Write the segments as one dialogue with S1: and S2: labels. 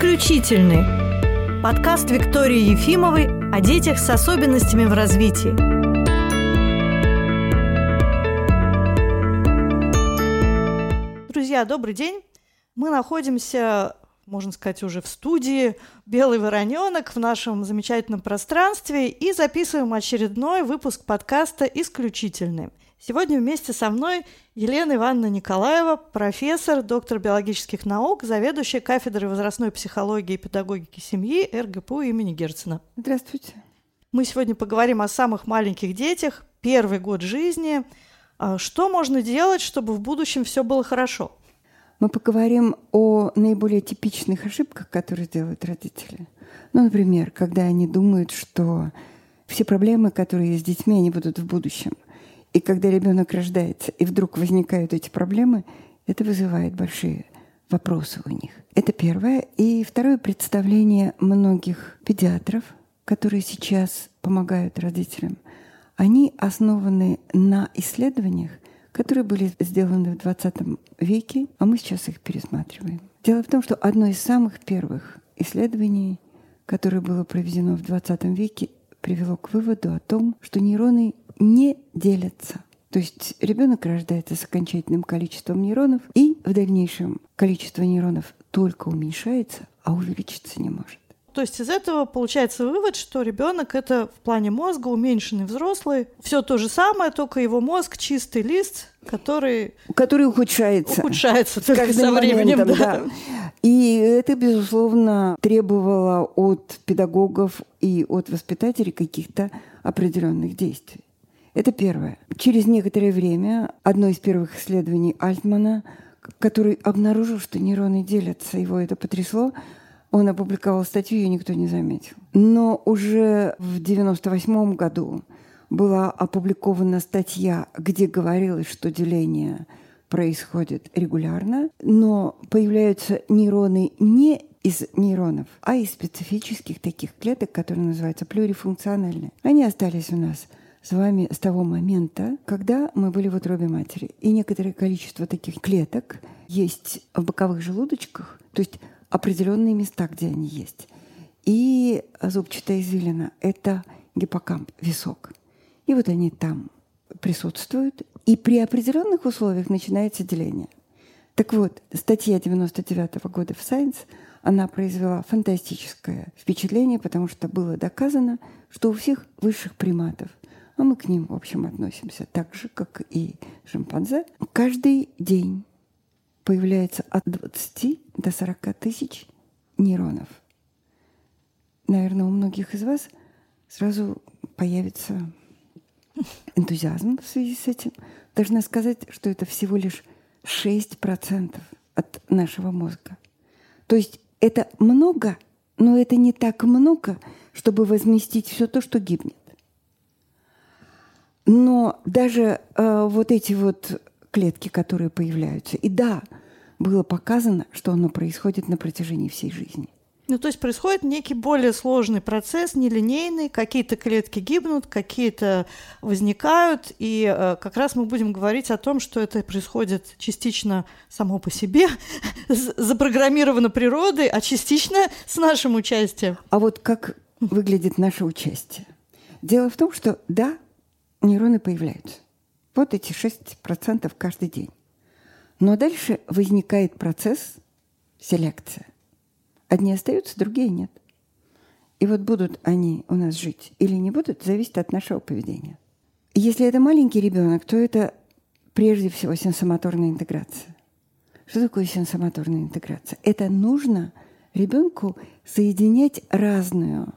S1: «Исключительный» – подкаст Виктории Ефимовой о детях с особенностями в развитии. Друзья, добрый день! Мы находимся, можно сказать, уже в студии «Белый вороненок» в нашем замечательном пространстве и записываем очередной выпуск подкаста «Исключительный». Сегодня вместе со мной Елена Ивановна Николаева, профессор, доктор биологических наук, заведующая кафедрой возрастной психологии и педагогики семьи РГПУ имени Герцена.
S2: Здравствуйте.
S1: Мы сегодня поговорим о самых маленьких детях, первый год жизни. А что можно делать, чтобы в будущем все было хорошо?
S2: Мы поговорим о наиболее типичных ошибках, которые делают родители. Ну, например, когда они думают, что все проблемы, которые есть с детьми, они будут в будущем – и когда ребенок рождается, и вдруг возникают эти проблемы, это вызывает большие вопросы у них. Это первое. И второе представление многих педиатров, которые сейчас помогают родителям, они основаны на исследованиях, которые были сделаны в 20 веке, а мы сейчас их пересматриваем. Дело в том, что одно из самых первых исследований, которое было проведено в 20 веке, привело к выводу о том, что нейроны не делятся. То есть ребенок рождается с окончательным количеством нейронов, и в дальнейшем количество нейронов только уменьшается, а увеличиться не может.
S1: То есть из этого получается вывод, что ребенок это в плане мозга уменьшенный взрослый. Все то же самое, только его мозг чистый лист, который...
S2: Который ухудшается.
S1: Ухудшается только со временем. Моментом, да. да.
S2: И это, безусловно, требовало от педагогов и от воспитателей каких-то определенных действий. Это первое. Через некоторое время одно из первых исследований Альтмана, который обнаружил, что нейроны делятся, его это потрясло, он опубликовал статью, ее никто не заметил. Но уже в 1998 году была опубликована статья, где говорилось, что деление происходит регулярно, но появляются нейроны не из нейронов, а из специфических таких клеток, которые называются плюрифункциональные. Они остались у нас – с вами с того момента, когда мы были в утробе матери. И некоторое количество таких клеток есть в боковых желудочках, то есть определенные места, где они есть. И зубчатая извилина – это гиппокамп, висок. И вот они там присутствуют, и при определенных условиях начинается деление. Так вот, статья 99 -го года в Science, она произвела фантастическое впечатление, потому что было доказано, что у всех высших приматов а мы к ним, в общем, относимся так же, как и шимпанзе. Каждый день появляется от 20 до 40 тысяч нейронов. Наверное, у многих из вас сразу появится энтузиазм в связи с этим. Должна сказать, что это всего лишь 6% от нашего мозга. То есть это много, но это не так много, чтобы возместить все то, что гибнет. Но даже э, вот эти вот клетки, которые появляются, и да, было показано, что оно происходит на протяжении всей жизни.
S1: Ну, то есть происходит некий более сложный процесс, нелинейный, какие-то клетки гибнут, какие-то возникают, и э, как раз мы будем говорить о том, что это происходит частично само по себе, запрограммировано природой, а частично с нашим участием.
S2: А вот как выглядит наше участие? Дело в том, что да, нейроны появляются. Вот эти 6% каждый день. Но дальше возникает процесс селекция. Одни остаются, другие нет. И вот будут они у нас жить или не будут, зависит от нашего поведения. Если это маленький ребенок, то это прежде всего сенсомоторная интеграция. Что такое сенсомоторная интеграция? Это нужно ребенку соединять разную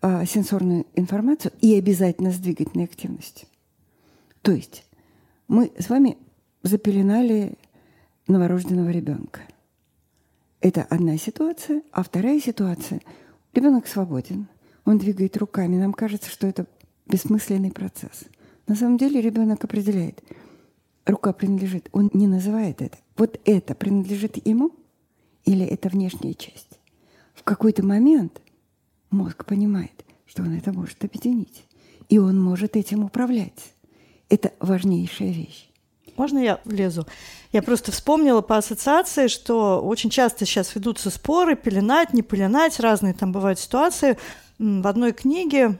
S2: а, сенсорную информацию и обязательно с двигательной активностью. То есть мы с вами запеленали новорожденного ребенка. Это одна ситуация, а вторая ситуация – ребенок свободен, он двигает руками, нам кажется, что это бессмысленный процесс. На самом деле ребенок определяет, рука принадлежит, он не называет это. Вот это принадлежит ему или это внешняя часть. В какой-то момент Мозг понимает, что он это может объединить. И он может этим управлять. Это важнейшая вещь.
S1: Можно я влезу? Я просто вспомнила по ассоциации, что очень часто сейчас ведутся споры, пеленать, не пеленать, разные там бывают ситуации. В одной книге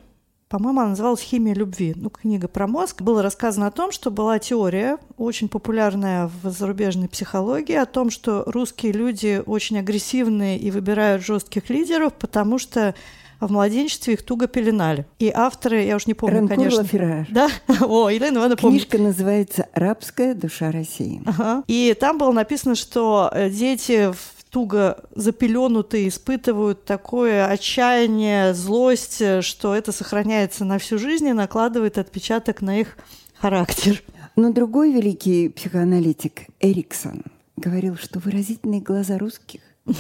S1: по-моему, она называлась «Химия любви». Ну, книга про мозг. Было рассказано о том, что была теория, очень популярная в зарубежной психологии, о том, что русские люди очень агрессивные и выбирают жестких лидеров, потому что в младенчестве их туго пеленали. И авторы, я уж не помню,
S2: Ранкур
S1: конечно.
S2: Лаферраж.
S1: Да? О, Елена Ивановна помнит.
S2: Книжка называется «Рабская душа России».
S1: Ага. И там было написано, что э, дети в туго запеленутые испытывают такое отчаяние, злость, э, что это сохраняется на всю жизнь и накладывает отпечаток на их характер.
S2: Но другой великий психоаналитик Эриксон говорил, что выразительные глаза русских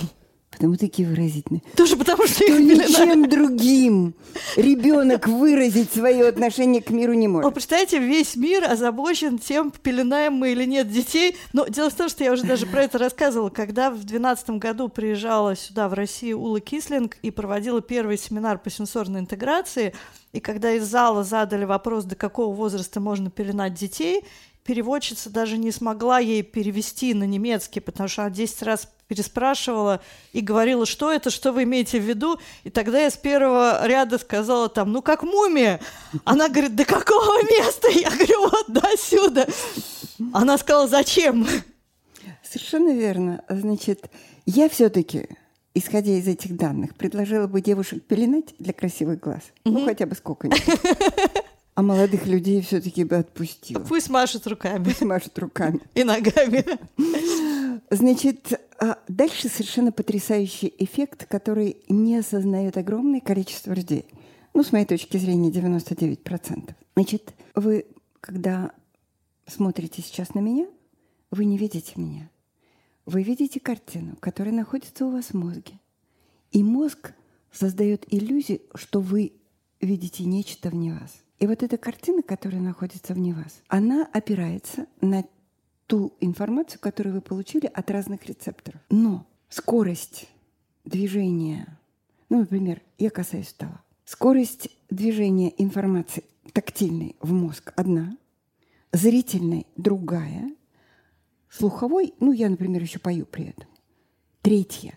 S2: Потому такие выразительные.
S1: Тоже потому, что,
S2: что
S1: их
S2: ничем другим ребенок выразить свое отношение к миру не может.
S1: Вы представляете, весь мир озабочен тем, пеленаем мы или нет детей. Но дело в том, что я уже даже про это рассказывала, когда в 2012 году приезжала сюда, в Россию, Ула Кислинг и проводила первый семинар по сенсорной интеграции, и когда из зала задали вопрос, до какого возраста можно пеленать детей, переводчица даже не смогла ей перевести на немецкий, потому что она 10 раз переспрашивала и говорила, что это, что вы имеете в виду. И тогда я с первого ряда сказала там, ну как мумия. Она говорит, до какого места? Я говорю, вот до сюда. Она сказала, зачем?
S2: Совершенно верно. Значит, я все-таки, исходя из этих данных, предложила бы девушек пеленать для красивых глаз. Ну, хотя бы сколько-нибудь. А молодых людей все-таки бы отпустила.
S1: Пусть машут руками.
S2: Пусть машут руками.
S1: И ногами.
S2: Значит, а дальше совершенно потрясающий эффект, который не осознает огромное количество людей. Ну, с моей точки зрения, 99%. Значит, вы, когда смотрите сейчас на меня, вы не видите меня. Вы видите картину, которая находится у вас в мозге. И мозг создает иллюзию, что вы видите нечто вне вас. И вот эта картина, которая находится вне вас, она опирается на ту информацию, которую вы получили от разных рецепторов. Но скорость движения, ну, например, я касаюсь стола, скорость движения информации тактильной в мозг одна, зрительной другая, слуховой, ну, я, например, еще пою при этом, третья.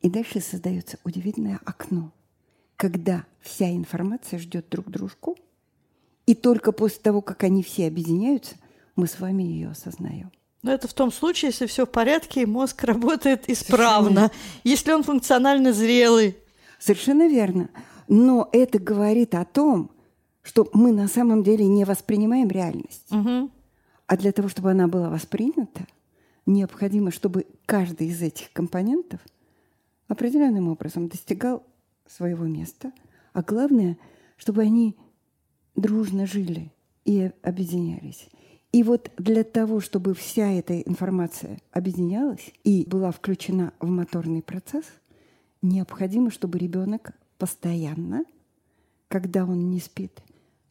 S2: И дальше создается удивительное окно, когда вся информация ждет друг дружку – и только после того, как они все объединяются, мы с вами ее осознаем.
S1: Но это в том случае, если все в порядке, и мозг работает исправно, Совершенно. если он функционально зрелый.
S2: Совершенно верно. Но это говорит о том, что мы на самом деле не воспринимаем реальность.
S1: Угу.
S2: А для того, чтобы она была воспринята, необходимо, чтобы каждый из этих компонентов определенным образом достигал своего места, а главное, чтобы они дружно жили и объединялись. И вот для того, чтобы вся эта информация объединялась и была включена в моторный процесс, необходимо, чтобы ребенок постоянно, когда он не спит,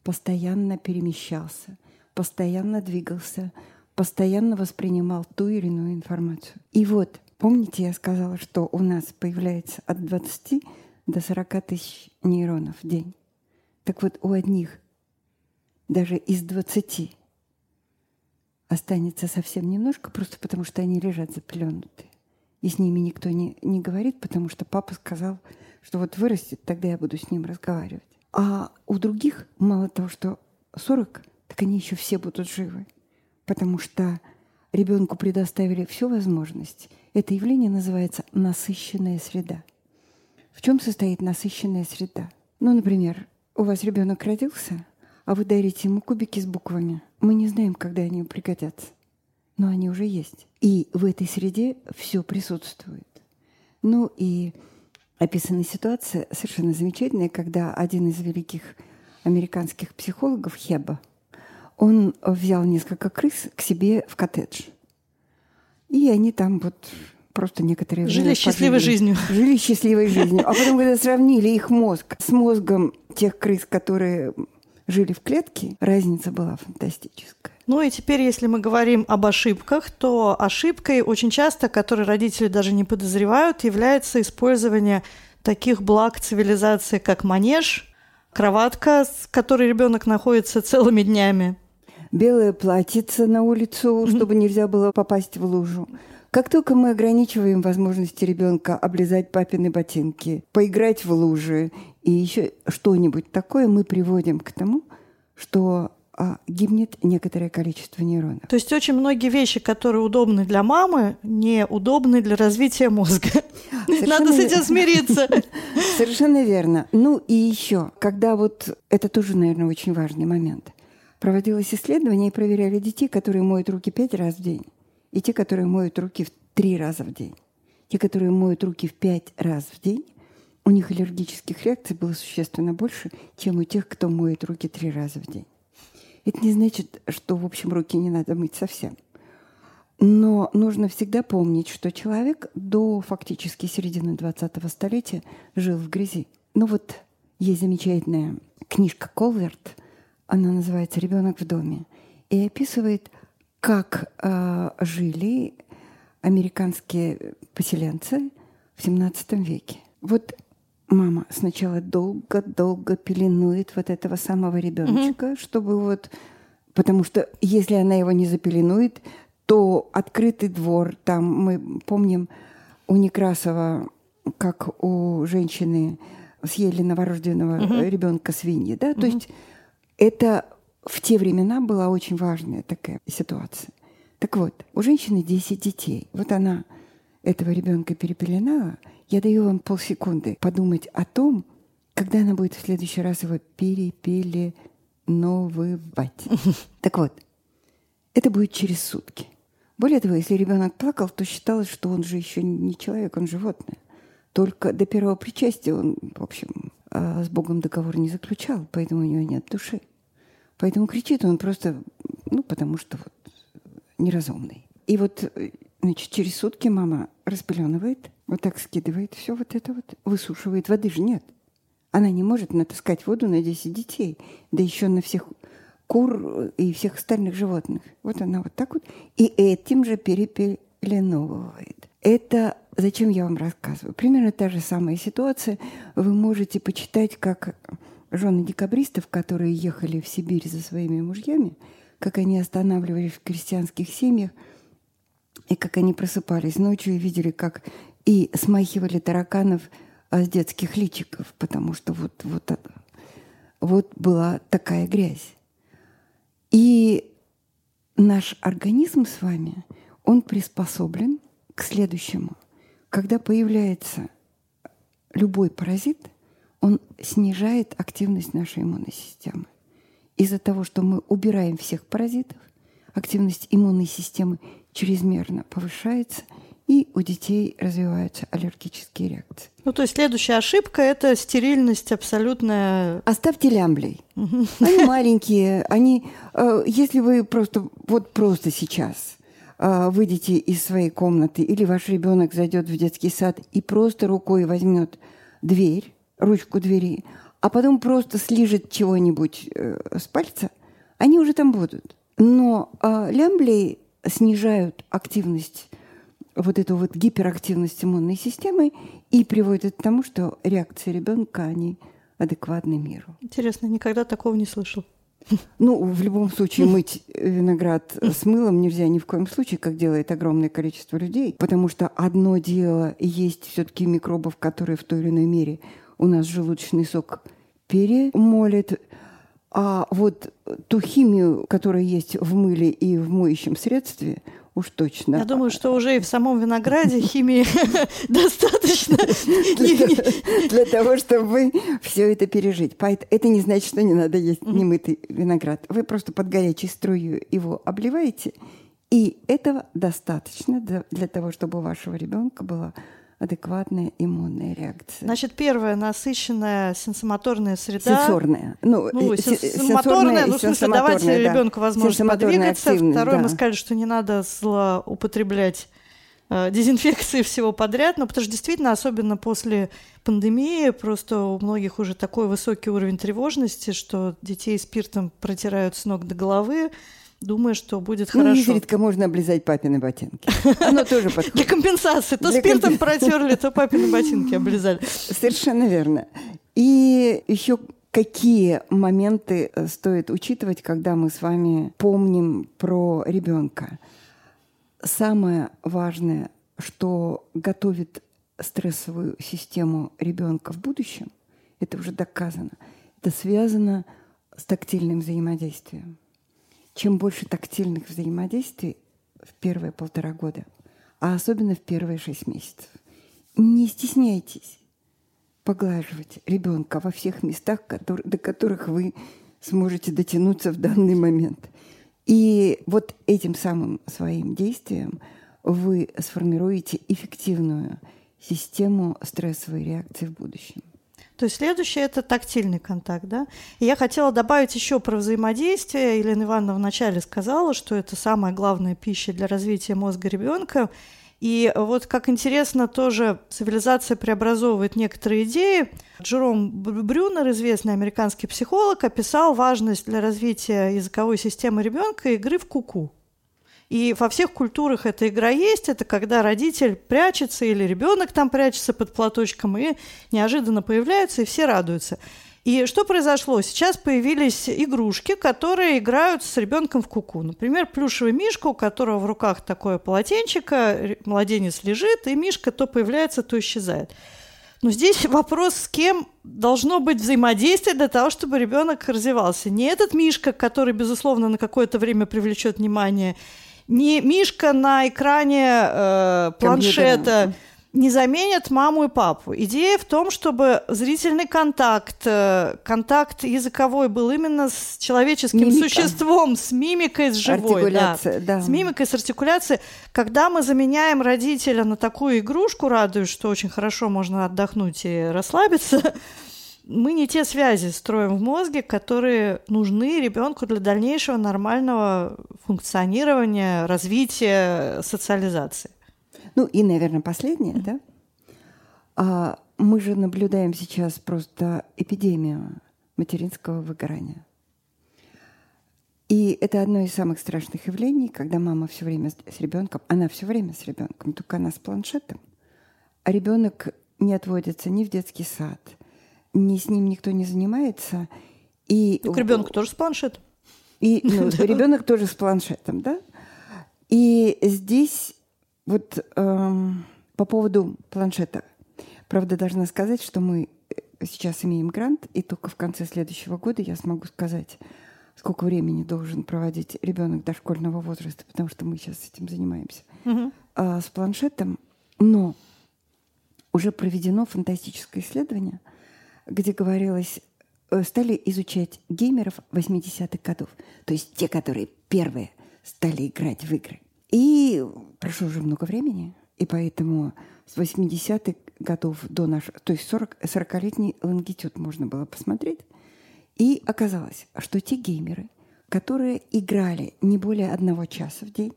S2: постоянно перемещался, постоянно двигался, постоянно воспринимал ту или иную информацию. И вот, помните, я сказала, что у нас появляется от 20 до 40 тысяч нейронов в день. Так вот, у одних даже из 20 останется совсем немножко, просто потому что они лежат запеленутые. И с ними никто не, не говорит, потому что папа сказал, что вот вырастет, тогда я буду с ним разговаривать. А у других, мало того, что 40, так они еще все будут живы. Потому что ребенку предоставили всю возможность. Это явление называется насыщенная среда. В чем состоит насыщенная среда? Ну, например, у вас ребенок родился, а вы дарите ему кубики с буквами. Мы не знаем, когда они пригодятся, но они уже есть. И в этой среде все присутствует. Ну и описана ситуация совершенно замечательная, когда один из великих американских психологов Хеба, он взял несколько крыс к себе в коттедж. И они там вот просто некоторые
S1: жили счастливой жизнью.
S2: Жили счастливой жизнью. А потом, когда сравнили их мозг с мозгом тех крыс, которые жили в клетке, разница была фантастическая.
S1: Ну и теперь, если мы говорим об ошибках, то ошибкой очень часто, которой родители даже не подозревают, является использование таких благ цивилизации, как манеж, кроватка, с которой ребенок находится целыми днями.
S2: белое платьице на улицу, чтобы нельзя было попасть в лужу. Как только мы ограничиваем возможности ребенка облизать папины ботинки, поиграть в лужи и еще что-нибудь такое, мы приводим к тому, что а, гибнет некоторое количество нейронов.
S1: То есть очень многие вещи, которые удобны для мамы, не удобны для развития мозга. Совершенно Надо с этим смириться.
S2: Совершенно верно. Ну и еще, когда вот это тоже, наверное, очень важный момент. Проводилось исследование и проверяли детей, которые моют руки пять раз в день и те, которые моют руки в три раза в день. Те, которые моют руки в пять раз в день, у них аллергических реакций было существенно больше, чем у тех, кто моет руки три раза в день. Это не значит, что, в общем, руки не надо мыть совсем. Но нужно всегда помнить, что человек до фактически середины 20-го столетия жил в грязи. Ну вот есть замечательная книжка Колверт, она называется «Ребенок в доме», и описывает как э, жили американские поселенцы в 17 веке. Вот мама сначала долго-долго пеленует вот этого самого ребеночка, mm-hmm. чтобы вот... Потому что если она его не запеленует, то открытый двор, там мы помним у Некрасова, как у женщины съели новорожденного mm-hmm. ребенка свиньи, да, mm-hmm. то есть это в те времена была очень важная такая ситуация. Так вот, у женщины 10 детей. Вот она этого ребенка перепеленала. Я даю вам полсекунды подумать о том, когда она будет в следующий раз его перепеленовывать. Так вот, это будет через сутки. Более того, если ребенок плакал, то считалось, что он же еще не человек, он животное. Только до первого причастия он, в общем, а, с Богом договор не заключал, поэтому у него нет души. Поэтому кричит он просто, ну, потому что вот неразумный. И вот, значит, через сутки мама распеленывает, вот так скидывает все вот это вот, высушивает. Воды же нет. Она не может натаскать воду на 10 детей, да еще на всех кур и всех остальных животных. Вот она вот так вот. И этим же перепеленовывает. Это зачем я вам рассказываю? Примерно та же самая ситуация. Вы можете почитать, как жены декабристов, которые ехали в Сибирь за своими мужьями, как они останавливались в крестьянских семьях, и как они просыпались ночью и видели, как и смахивали тараканов а, с детских личиков, потому что вот, вот, вот была такая грязь. И наш организм с вами, он приспособлен к следующему. Когда появляется любой паразит, он снижает активность нашей иммунной системы. Из-за того, что мы убираем всех паразитов, активность иммунной системы чрезмерно повышается, и у детей развиваются аллергические реакции.
S1: Ну, то есть следующая ошибка – это стерильность абсолютная.
S2: Оставьте лямблей. Они маленькие, они… Э, если вы просто, вот просто сейчас э, выйдете из своей комнаты или ваш ребенок зайдет в детский сад и просто рукой возьмет дверь, ручку двери, а потом просто слижет чего-нибудь э, с пальца, они уже там будут. Но э, лямблей снижают активность, вот эту вот гиперактивность иммунной системы и приводят к тому, что реакции ребенка, они адекватны миру.
S1: Интересно, никогда такого не слышал.
S2: Ну, в любом случае, мыть виноград с мылом нельзя ни в коем случае, как делает огромное количество людей, потому что одно дело есть все-таки микробов, которые в той или иной мере у нас желудочный сок перемолит. А вот ту химию, которая есть в мыле и в моющем средстве, уж точно.
S1: Я думаю, что уже и в самом винограде химии достаточно
S2: для того, чтобы все это пережить. Это не значит, что не надо есть немытый виноград. Вы просто под горячей струю его обливаете, и этого достаточно для того, чтобы у вашего ребенка была адекватная иммунная реакция.
S1: Значит, первая насыщенная сенсомоторная среда.
S2: Сенсорная. Ну,
S1: ну сенсомоторная, ну, в смысле, давайте да. ребенку возможность подвигаться. Второе, да. мы сказали, что не надо злоупотреблять э, дезинфекции всего подряд, но потому что действительно, особенно после пандемии, просто у многих уже такой высокий уровень тревожности, что детей спиртом протирают с ног до головы, думая, что будет ну, хорошо.
S2: Изредка можно облизать папины ботинки. Оно тоже подходит.
S1: Для компенсации. То спиртом комп... протерли, то папины ботинки облизали.
S2: Совершенно верно. И еще какие моменты э, стоит учитывать, когда мы с вами помним про ребенка? Самое важное, что готовит стрессовую систему ребенка в будущем, это уже доказано, это связано с тактильным взаимодействием. Чем больше тактильных взаимодействий в первые полтора года, а особенно в первые шесть месяцев, не стесняйтесь поглаживать ребенка во всех местах, которые, до которых вы сможете дотянуться в данный момент. И вот этим самым своим действием вы сформируете эффективную систему стрессовой реакции в будущем.
S1: То есть следующее – это тактильный контакт, да? И я хотела добавить еще про взаимодействие. Елена Ивановна вначале сказала, что это самая главная пища для развития мозга ребенка. И вот как интересно, тоже цивилизация преобразовывает некоторые идеи. Джером Брюнер, известный американский психолог, описал важность для развития языковой системы ребенка игры в куку. -ку. И во всех культурах эта игра есть. Это когда родитель прячется или ребенок там прячется под платочком и неожиданно появляется, и все радуются. И что произошло? Сейчас появились игрушки, которые играют с ребенком в куку. Например, плюшевый мишка, у которого в руках такое полотенчико, младенец лежит, и мишка то появляется, то исчезает. Но здесь вопрос, с кем должно быть взаимодействие для того, чтобы ребенок развивался. Не этот мишка, который, безусловно, на какое-то время привлечет внимание, не мишка на экране э, планшета. Не заменят маму и папу. Идея в том, чтобы зрительный контакт, э, контакт языковой был именно с человеческим Мимика. существом, с мимикой, с живой. Да. да. С мимикой, с артикуляцией. Когда мы заменяем родителя на такую игрушку, радуюсь, что очень хорошо можно отдохнуть и расслабиться, мы не те связи строим в мозге, которые нужны ребенку для дальнейшего нормального функционирования, развития, социализации.
S2: Ну и, наверное, последнее, да? А, мы же наблюдаем сейчас просто эпидемию материнского выгорания. И это одно из самых страшных явлений, когда мама все время с ребенком, она все время с ребенком, только она с планшетом, а ребенок не отводится ни в детский сад, ни с ним никто не занимается. И
S1: так ребенок тоже с планшетом.
S2: И ну, ребенок тоже с планшетом, да? И здесь вот эм, по поводу планшета. Правда, должна сказать, что мы э, сейчас имеем грант, и только в конце следующего года я смогу сказать, сколько времени должен проводить ребенок дошкольного возраста, потому что мы сейчас этим занимаемся, угу. а, с планшетом. Но уже проведено фантастическое исследование, где говорилось, э, стали изучать геймеров 80-х годов, то есть те, которые первые стали играть в игры. И прошло уже много времени, и поэтому с 80-х годов до нашего, то есть 40, 40-летний лонгитюд можно было посмотреть. И оказалось, что те геймеры, которые играли не более одного часа в день,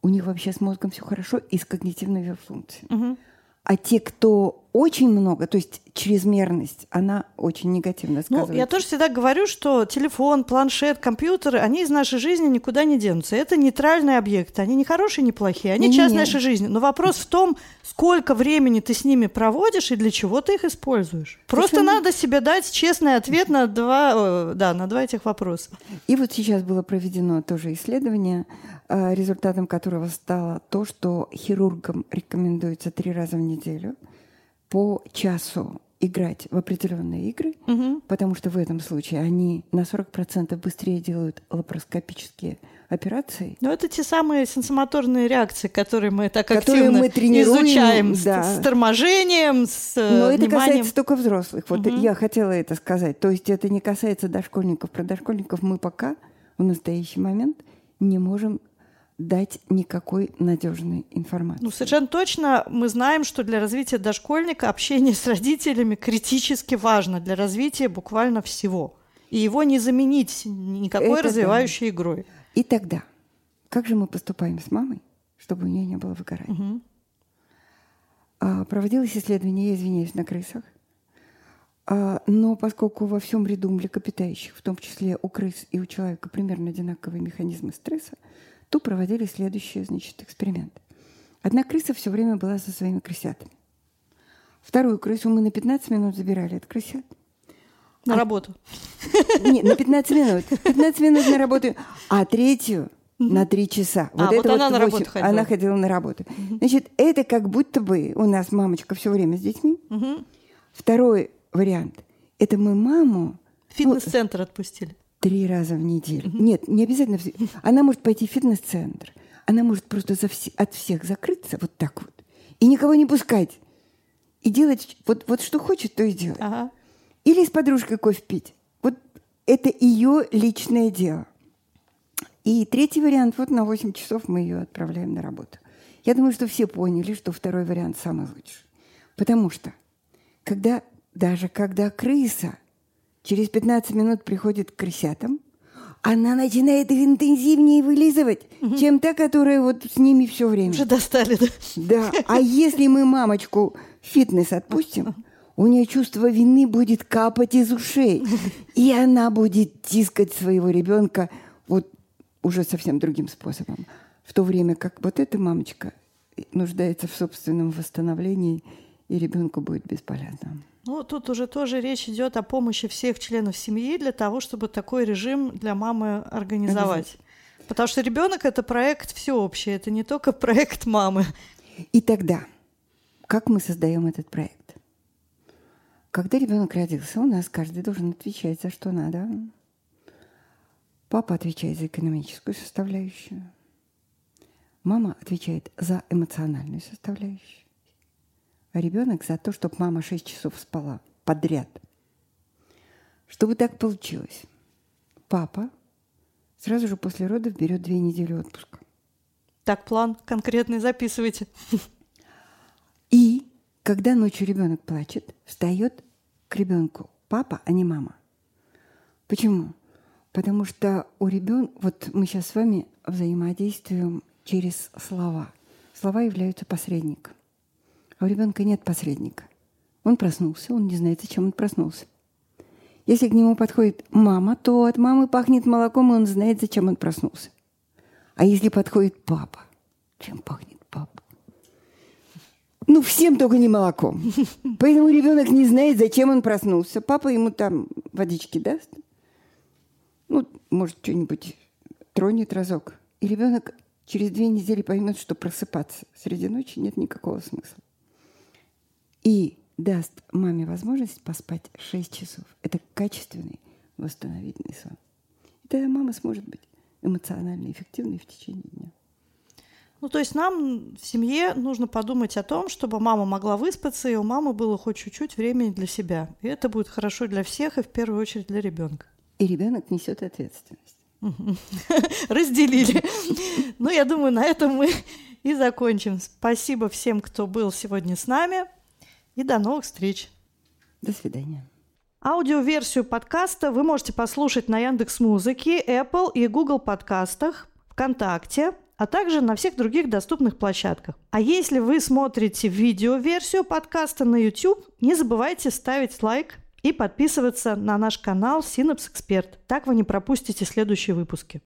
S2: у них вообще с мозгом все хорошо и с когнитивной функцией. Угу. А те, кто очень много, то есть чрезмерность, она очень негативно сказывается.
S1: Ну, я тоже всегда говорю, что телефон, планшет, компьютер, они из нашей жизни никуда не денутся. Это нейтральные объекты. Они не хорошие, не плохие, они не, часть не, нашей жизни. Но вопрос в том, сколько времени ты с ними проводишь и для чего ты их используешь. Просто Совершенно... надо себе дать честный ответ на два, да, на два этих вопроса.
S2: И вот сейчас было проведено тоже исследование Э, результатом которого стало то, что хирургам рекомендуется три раза в неделю по часу играть в определенные игры, угу. потому что в этом случае они на 40% быстрее делают лапароскопические операции.
S1: Но это те самые сенсомоторные реакции, которые мы так которые активно мы тренируем, изучаем да. с, с торможением, с
S2: э, Но вниманием. это касается только взрослых. Вот угу. я хотела это сказать. То есть это не касается дошкольников. Про дошкольников мы пока в настоящий момент не можем дать никакой надежной информации.
S1: Ну, совершенно точно мы знаем, что для развития дошкольника общение с родителями критически важно для развития буквально всего. И его не заменить никакой Это развивающей да. игрой.
S2: И тогда, как же мы поступаем с мамой, чтобы у нее не было выгорания? Угу. А, проводилось исследование, я извиняюсь, на крысах. А, но поскольку во всем ряду млекопитающих, в том числе у крыс и у человека, примерно одинаковые механизмы стресса, то проводили следующий, значит, эксперимент. Одна крыса все время была со своими крысятами. Вторую крысу мы на 15 минут забирали от крысят.
S1: На работу.
S2: Нет, на 15 минут. 15 минут на работу, а третью на три часа.
S1: А, вот она на работу ходила.
S2: Она ходила на работу. Значит, это как будто бы у нас мамочка все время с детьми. Второй вариант. Это мы маму...
S1: Фитнес-центр отпустили.
S2: Три раза в неделю. Нет, не обязательно. Она может пойти в фитнес-центр. Она может просто за вс... от всех закрыться вот так вот. И никого не пускать. И делать вот, вот что хочет, то и делать.
S1: Ага.
S2: Или с подружкой кофе пить. Вот это ее личное дело. И третий вариант, вот на 8 часов мы ее отправляем на работу. Я думаю, что все поняли, что второй вариант самый лучший. Потому что, когда, даже когда крыса через 15 минут приходит к крысятам, она начинает их интенсивнее вылизывать, угу. чем та, которая вот с ними все время.
S1: Уже достали, да?
S2: Да. А если мы мамочку в фитнес отпустим, у нее чувство вины будет капать из ушей. И она будет тискать своего ребенка вот уже совсем другим способом. В то время как вот эта мамочка нуждается в собственном восстановлении, и ребенку будет бесполезно.
S1: Ну, тут уже тоже речь идет о помощи всех членов семьи для того, чтобы такой режим для мамы организовать. Потому что ребенок это проект всеобщий, это не только проект мамы.
S2: И тогда, как мы создаем этот проект? Когда ребенок родился, у нас каждый должен отвечать за что надо. Папа отвечает за экономическую составляющую. Мама отвечает за эмоциональную составляющую. Ребенок за то, чтобы мама 6 часов спала подряд. Чтобы так получилось, папа сразу же после родов берет две недели отпуска.
S1: Так, план конкретный записывайте.
S2: И когда ночью ребенок плачет, встает к ребенку папа, а не мама. Почему? Потому что у ребенка, вот мы сейчас с вами взаимодействуем через слова. Слова являются посредником. А у ребенка нет посредника. Он проснулся, он не знает, зачем он проснулся. Если к нему подходит мама, то от мамы пахнет молоком, и он знает, зачем он проснулся. А если подходит папа, чем пахнет папа? Ну, всем только не молоком. Поэтому ребенок не знает, зачем он проснулся. Папа ему там водички даст. Ну, может, что-нибудь тронет разок. И ребенок через две недели поймет, что просыпаться среди ночи нет никакого смысла и даст маме возможность поспать 6 часов. Это качественный восстановительный сон. И тогда мама сможет быть эмоционально эффективной в течение дня.
S1: Ну, то есть нам в семье нужно подумать о том, чтобы мама могла выспаться, и у мамы было хоть чуть-чуть времени для себя. И это будет хорошо для всех, и в первую очередь для ребенка.
S2: И ребенок несет ответственность.
S1: Разделили. Ну, я думаю, на этом мы и закончим. Спасибо всем, кто был сегодня с нами. И до новых встреч.
S2: До свидания.
S1: Аудиоверсию подкаста вы можете послушать на Яндекс Музыке, Apple и Google подкастах, ВКонтакте, а также на всех других доступных площадках. А если вы смотрите видеоверсию подкаста на YouTube, не забывайте ставить лайк и подписываться на наш канал Synapse Expert. Так вы не пропустите следующие выпуски.